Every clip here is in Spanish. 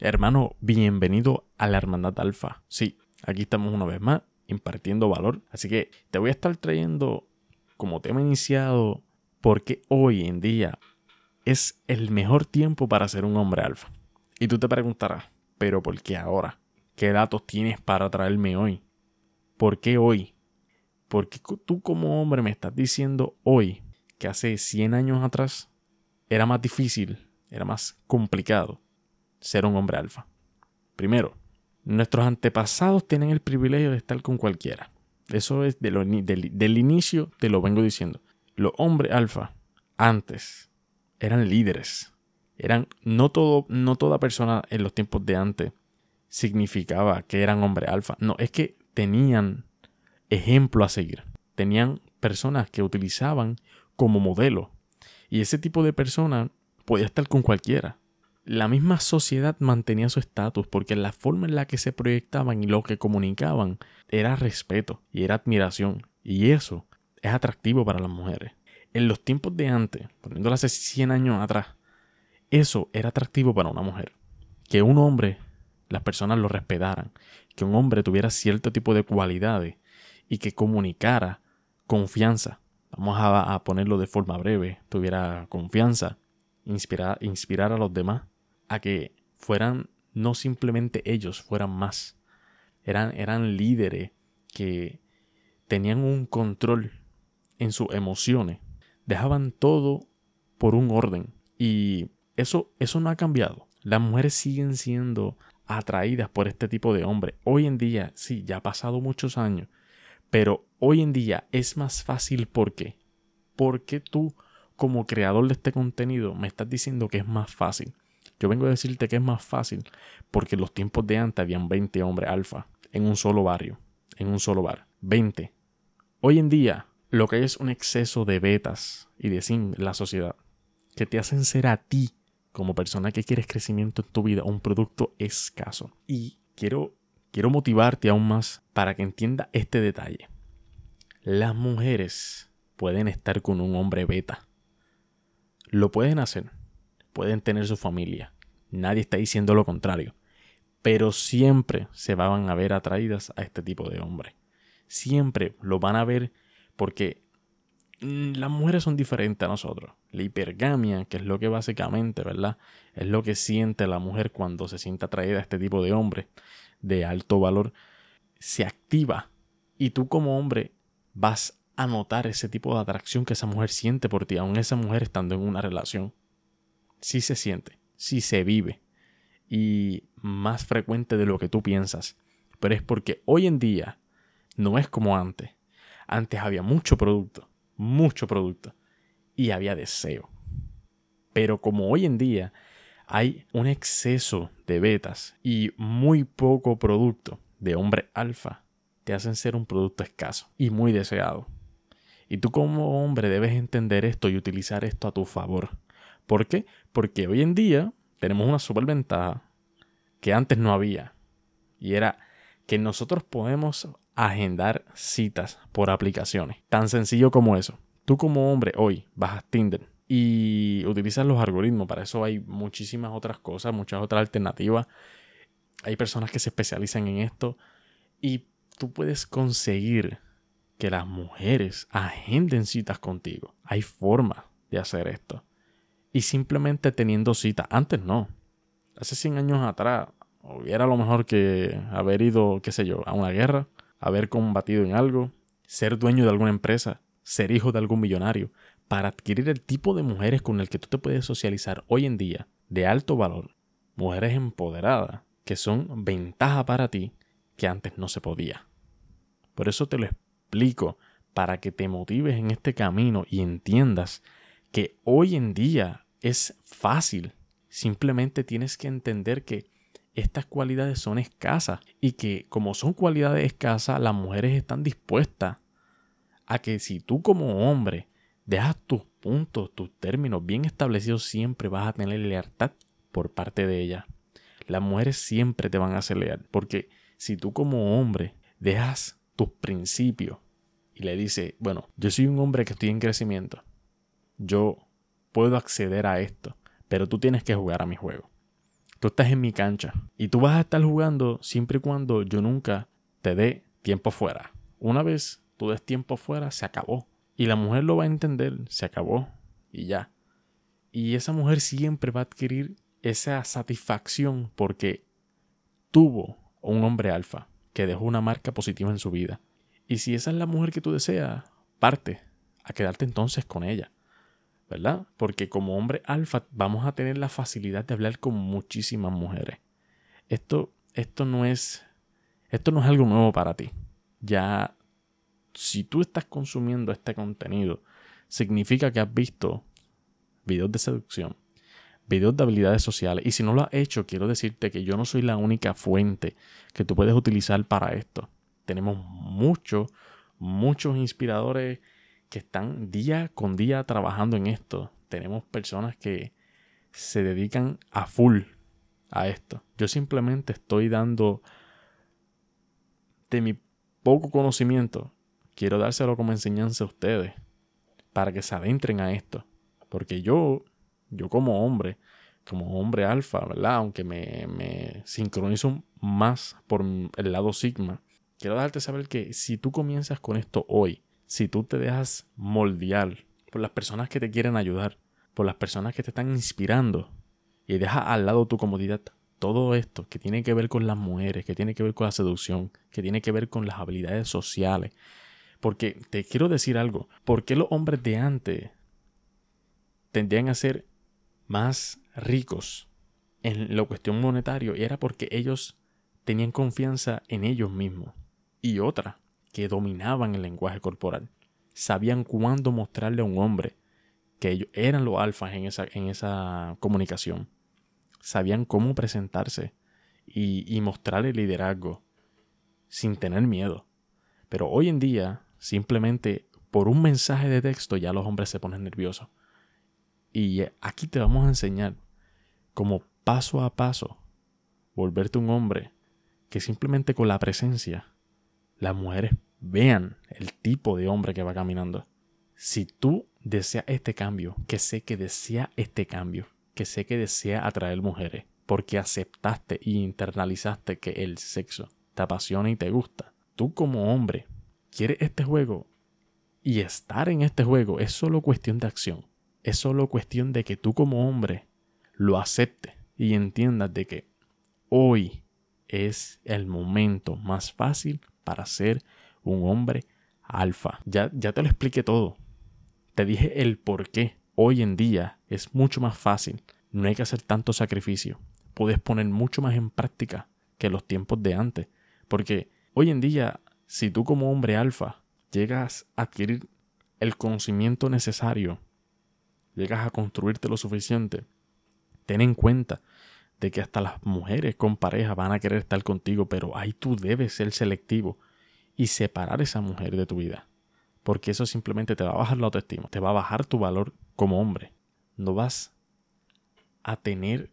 Hermano, bienvenido a la Hermandad Alfa. Sí, aquí estamos una vez más impartiendo valor. Así que te voy a estar trayendo como tema iniciado porque hoy en día es el mejor tiempo para ser un hombre alfa. Y tú te preguntarás, pero ¿por qué ahora? ¿Qué datos tienes para traerme hoy? ¿Por qué hoy? Porque tú como hombre me estás diciendo hoy que hace 100 años atrás era más difícil, era más complicado ser un hombre alfa. Primero, nuestros antepasados tienen el privilegio de estar con cualquiera. Eso es de del, inicio, te lo vengo diciendo. Los hombres alfa, antes, eran líderes. Eran, no, todo, no toda persona en los tiempos de antes significaba que eran hombres alfa. No, es que tenían ejemplo a seguir. Tenían personas que utilizaban como modelo. Y ese tipo de persona podía estar con cualquiera la misma sociedad mantenía su estatus porque la forma en la que se proyectaban y lo que comunicaban era respeto y era admiración. Y eso es atractivo para las mujeres. En los tiempos de antes, poniéndolo hace 100 años atrás, eso era atractivo para una mujer. Que un hombre, las personas lo respetaran, que un hombre tuviera cierto tipo de cualidades y que comunicara confianza. Vamos a, a ponerlo de forma breve, tuviera confianza, inspirar, inspirar a los demás a que fueran no simplemente ellos, fueran más. Eran, eran líderes que tenían un control en sus emociones. Dejaban todo por un orden. Y eso, eso no ha cambiado. Las mujeres siguen siendo atraídas por este tipo de hombre. Hoy en día, sí, ya ha pasado muchos años. Pero hoy en día es más fácil. ¿Por qué? Porque tú, como creador de este contenido, me estás diciendo que es más fácil. Yo vengo a decirte que es más fácil porque en los tiempos de antes habían 20 hombres alfa en un solo barrio, en un solo bar. 20. Hoy en día lo que hay es un exceso de betas y de sim en la sociedad que te hacen ser a ti como persona que quieres crecimiento en tu vida un producto escaso. Y quiero, quiero motivarte aún más para que entienda este detalle. Las mujeres pueden estar con un hombre beta. Lo pueden hacer pueden tener su familia. Nadie está diciendo lo contrario. Pero siempre se van a ver atraídas a este tipo de hombre. Siempre lo van a ver porque mm, las mujeres son diferentes a nosotros. La hipergamia, que es lo que básicamente, ¿verdad? Es lo que siente la mujer cuando se siente atraída a este tipo de hombre de alto valor, se activa y tú como hombre vas a notar ese tipo de atracción que esa mujer siente por ti, aun esa mujer estando en una relación sí se siente, sí se vive y más frecuente de lo que tú piensas. Pero es porque hoy en día no es como antes. Antes había mucho producto, mucho producto y había deseo. Pero como hoy en día hay un exceso de betas y muy poco producto de hombre alfa, te hacen ser un producto escaso y muy deseado. Y tú como hombre debes entender esto y utilizar esto a tu favor. ¿Por qué? Porque hoy en día tenemos una superventaja que antes no había. Y era que nosotros podemos agendar citas por aplicaciones. Tan sencillo como eso. Tú como hombre hoy bajas Tinder y utilizas los algoritmos. Para eso hay muchísimas otras cosas, muchas otras alternativas. Hay personas que se especializan en esto y tú puedes conseguir que las mujeres agenden citas contigo. Hay forma de hacer esto y simplemente teniendo cita. Antes no. Hace 100 años atrás hubiera lo mejor que haber ido, qué sé yo, a una guerra, haber combatido en algo, ser dueño de alguna empresa, ser hijo de algún millonario, para adquirir el tipo de mujeres con el que tú te puedes socializar hoy en día, de alto valor, mujeres empoderadas, que son ventaja para ti que antes no se podía. Por eso te lo explico, para que te motives en este camino y entiendas que hoy en día es fácil. Simplemente tienes que entender que estas cualidades son escasas y que como son cualidades escasas, las mujeres están dispuestas a que si tú como hombre dejas tus puntos, tus términos bien establecidos, siempre vas a tener lealtad por parte de ella. Las mujeres siempre te van a hacer leal, porque si tú como hombre dejas tus principios y le dices, bueno, yo soy un hombre que estoy en crecimiento, yo puedo acceder a esto, pero tú tienes que jugar a mi juego. Tú estás en mi cancha y tú vas a estar jugando siempre y cuando yo nunca te dé tiempo fuera. Una vez tú des tiempo fuera, se acabó. Y la mujer lo va a entender, se acabó y ya. Y esa mujer siempre va a adquirir esa satisfacción porque tuvo un hombre alfa que dejó una marca positiva en su vida. Y si esa es la mujer que tú deseas, parte a quedarte entonces con ella. ¿Verdad? Porque como hombre alfa vamos a tener la facilidad de hablar con muchísimas mujeres. Esto, esto no es. Esto no es algo nuevo para ti. Ya. Si tú estás consumiendo este contenido, significa que has visto videos de seducción, videos de habilidades sociales. Y si no lo has hecho, quiero decirte que yo no soy la única fuente que tú puedes utilizar para esto. Tenemos muchos, muchos inspiradores que están día con día trabajando en esto. Tenemos personas que se dedican a full a esto. Yo simplemente estoy dando de mi poco conocimiento, quiero dárselo como enseñanza a ustedes para que se adentren a esto. Porque yo, yo como hombre, como hombre alfa, ¿verdad? Aunque me, me sincronizo más por el lado sigma, quiero darte saber que si tú comienzas con esto hoy, si tú te dejas moldear por las personas que te quieren ayudar, por las personas que te están inspirando y dejas al lado tu comodidad, todo esto que tiene que ver con las mujeres, que tiene que ver con la seducción, que tiene que ver con las habilidades sociales. Porque te quiero decir algo, ¿por qué los hombres de antes tendrían a ser más ricos en la cuestión monetaria? Era porque ellos tenían confianza en ellos mismos. Y otra, que dominaban el lenguaje corporal. Sabían cuándo mostrarle a un hombre que ellos eran los alfas en esa, en esa comunicación. Sabían cómo presentarse y, y mostrarle liderazgo sin tener miedo. Pero hoy en día, simplemente por un mensaje de texto ya los hombres se ponen nerviosos. Y aquí te vamos a enseñar cómo paso a paso volverte un hombre que simplemente con la presencia las mujeres vean el tipo de hombre que va caminando. Si tú deseas este cambio, que sé que desea este cambio, que sé que desea atraer mujeres, porque aceptaste y internalizaste que el sexo te apasiona y te gusta, tú como hombre quieres este juego y estar en este juego es solo cuestión de acción. Es solo cuestión de que tú como hombre lo aceptes y entiendas de que hoy es el momento más fácil para ser un hombre alfa. Ya, ya te lo expliqué todo. Te dije el por qué. Hoy en día es mucho más fácil. No hay que hacer tanto sacrificio. Puedes poner mucho más en práctica que los tiempos de antes. Porque hoy en día, si tú como hombre alfa llegas a adquirir el conocimiento necesario, llegas a construirte lo suficiente, ten en cuenta de que hasta las mujeres con pareja van a querer estar contigo, pero ahí tú debes ser selectivo y separar esa mujer de tu vida. Porque eso simplemente te va a bajar la autoestima, te va a bajar tu valor como hombre. No vas a tener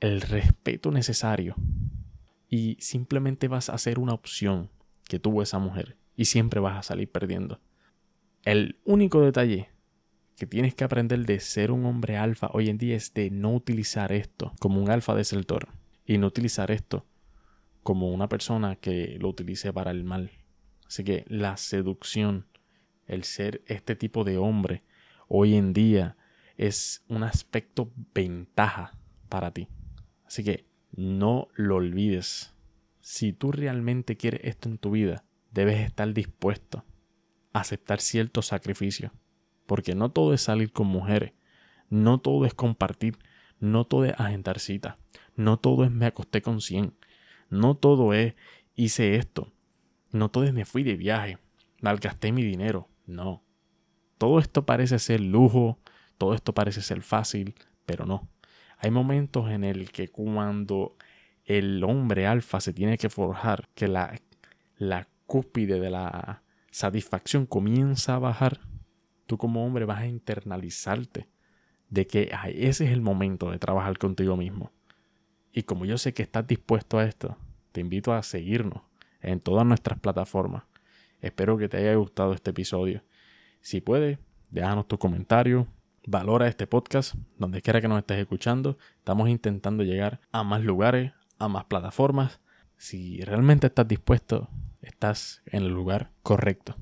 el respeto necesario y simplemente vas a ser una opción que tuvo esa mujer y siempre vas a salir perdiendo. El único detalle que tienes que aprender de ser un hombre alfa hoy en día es de no utilizar esto como un alfa desertor y no utilizar esto como una persona que lo utilice para el mal. Así que la seducción, el ser este tipo de hombre, hoy en día es un aspecto ventaja para ti. Así que no lo olvides. Si tú realmente quieres esto en tu vida, debes estar dispuesto a aceptar ciertos sacrificios porque no todo es salir con mujeres, no todo es compartir, no todo es agendar citas, no todo es me acosté con 100, no todo es hice esto, no todo me fui de viaje, malgasté mi dinero, no. Todo esto parece ser lujo, todo esto parece ser fácil, pero no. Hay momentos en el que cuando el hombre alfa se tiene que forjar, que la, la cúspide de la satisfacción comienza a bajar, tú como hombre vas a internalizarte de que ese es el momento de trabajar contigo mismo. Y como yo sé que estás dispuesto a esto, te invito a seguirnos en todas nuestras plataformas. Espero que te haya gustado este episodio. Si puedes, déjanos tu comentario, valora este podcast, donde quiera que nos estés escuchando. Estamos intentando llegar a más lugares, a más plataformas. Si realmente estás dispuesto, estás en el lugar correcto.